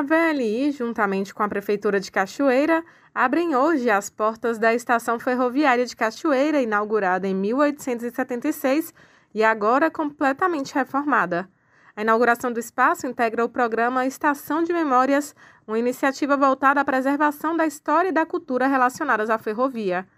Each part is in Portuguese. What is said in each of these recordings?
A VLI, juntamente com a Prefeitura de Cachoeira, abrem hoje as portas da Estação Ferroviária de Cachoeira, inaugurada em 1876 e agora completamente reformada. A inauguração do espaço integra o programa Estação de Memórias, uma iniciativa voltada à preservação da história e da cultura relacionadas à ferrovia.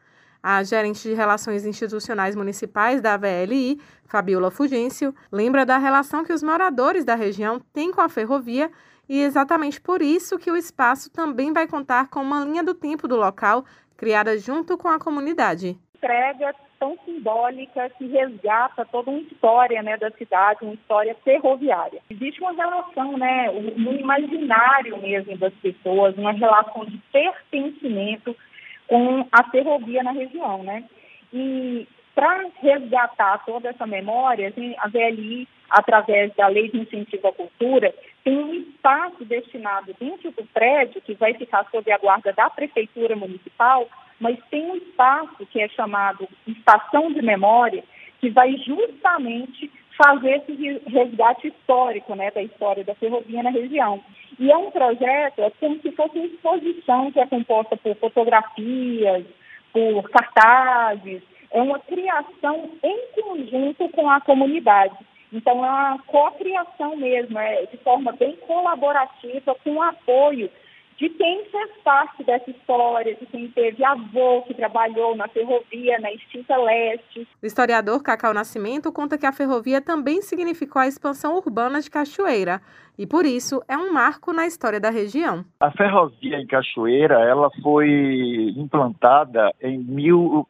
A gerente de Relações Institucionais Municipais da VLI, Fabiola Fugêncio, lembra da relação que os moradores da região têm com a ferrovia e exatamente por isso que o espaço também vai contar com uma linha do tempo do local criada junto com a comunidade. Entrega tão simbólica que resgata toda uma história né, da cidade, uma história ferroviária. Existe uma relação, né, no imaginário mesmo das pessoas, uma relação de pertencimento com a ferrovia na região, né? E para resgatar toda essa memória, assim, a VLI, através da Lei de Incentivo à Cultura, tem um espaço destinado dentro do prédio, que vai ficar sob a guarda da Prefeitura Municipal, mas tem um espaço que é chamado Estação de Memória, que vai justamente fazer esse resgate histórico né, da história da ferrovia na região. E é um projeto, é como se fosse uma exposição que é composta por fotografias, por cartazes, é uma criação em conjunto com a comunidade. Então, é uma cocriação mesmo, é de forma bem colaborativa, com o apoio de quem fez parte dessa história, de quem teve avô que trabalhou na ferrovia, na extinta leste. O historiador Cacau Nascimento conta que a ferrovia também significou a expansão urbana de Cachoeira e, por isso, é um marco na história da região. A ferrovia em Cachoeira ela foi implantada em mil,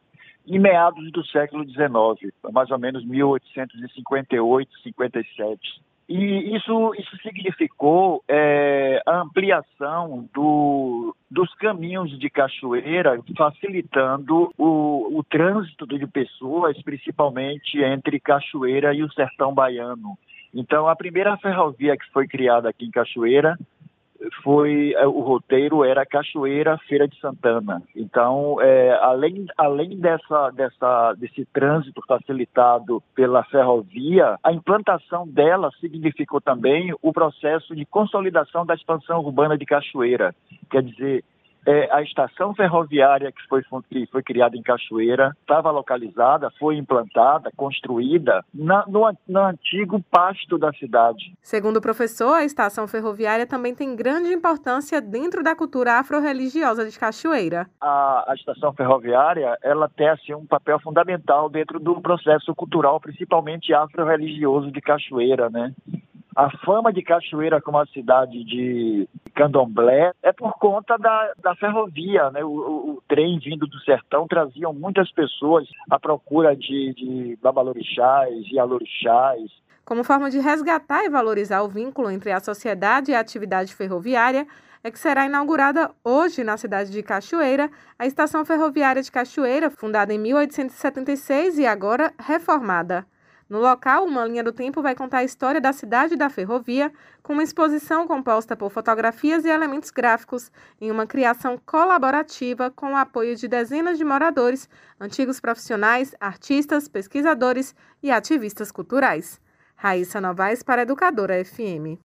em meados do século XIX, mais ou menos 1858, 57. E isso, isso significou é, a ampliação do, dos caminhos de cachoeira, facilitando o, o trânsito de pessoas, principalmente entre Cachoeira e o sertão baiano. Então, a primeira ferrovia que foi criada aqui em Cachoeira foi é, o roteiro era Cachoeira Feira de Santana. Então, é, além, além dessa, dessa, desse trânsito facilitado pela ferrovia, a implantação dela significou também o processo de consolidação da expansão urbana de Cachoeira. Quer dizer, é, a estação ferroviária que foi, que foi criada em Cachoeira estava localizada, foi implantada, construída na, no, no antigo pasto da cidade. Segundo o professor, a estação ferroviária também tem grande importância dentro da cultura afro-religiosa de Cachoeira. A, a estação ferroviária ela tem assim, um papel fundamental dentro do processo cultural, principalmente afro-religioso de Cachoeira, né? A fama de Cachoeira como a cidade de candomblé é por conta da, da ferrovia, né? O, o, o, trem vindo do sertão traziam muitas pessoas à procura de, de babalorixás e alorixás. Como forma de resgatar e valorizar o vínculo entre a sociedade e a atividade ferroviária, é que será inaugurada hoje na cidade de Cachoeira a Estação Ferroviária de Cachoeira, fundada em 1876 e agora reformada. No local, uma linha do tempo vai contar a história da cidade e da ferrovia, com uma exposição composta por fotografias e elementos gráficos, em uma criação colaborativa com o apoio de dezenas de moradores, antigos profissionais, artistas, pesquisadores e ativistas culturais. Raíssa Novaes para Educadora FM.